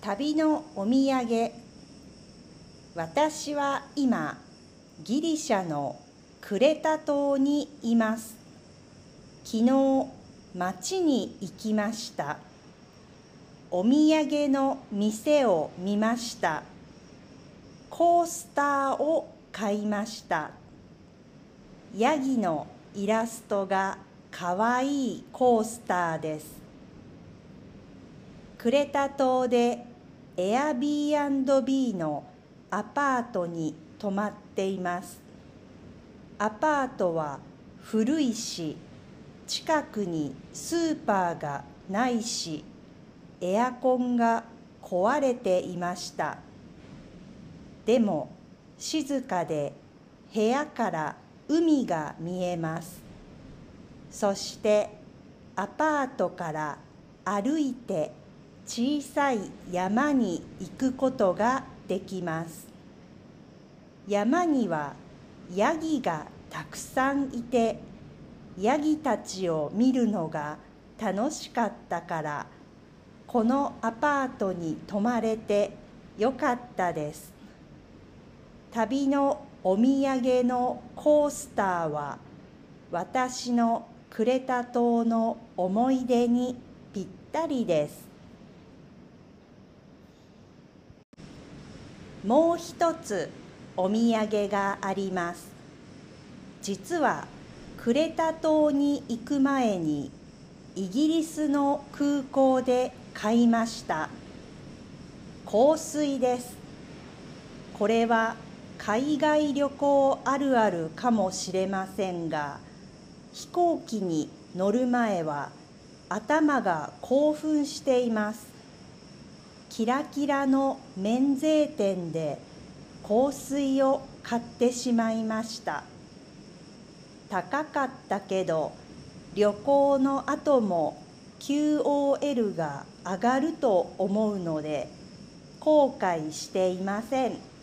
旅のお土産。私は今ギリシャのクレタ島にいます。昨日町に行きました。お土産の店を見ました。コースターを買いました。ヤギのイラストがかわいいコースターです。クレタ島でエアビービーのアパートに泊まっています。アパートは古いし近くにスーパーがないしエアコンが壊れていました。でも静かで部屋から海が見えます。そしてアパートから歩いて小さい山に行くことができます。山にはヤギがたくさんいてヤギたちを見るのが楽しかったからこのアパートに泊まれてよかったです。旅のお土産のコースターは私のクレタ島の思い出にぴったりです。もう一つお土産があります。実はクレタ島に行く前にイギリスの空港で買いました。香水です。これは海外旅行あるあるかもしれませんが飛行機に乗る前は頭が興奮しています。キラキラの免税店で香水を買ってしまいました高かったけど旅行の後も QOL が上がると思うので後悔していません。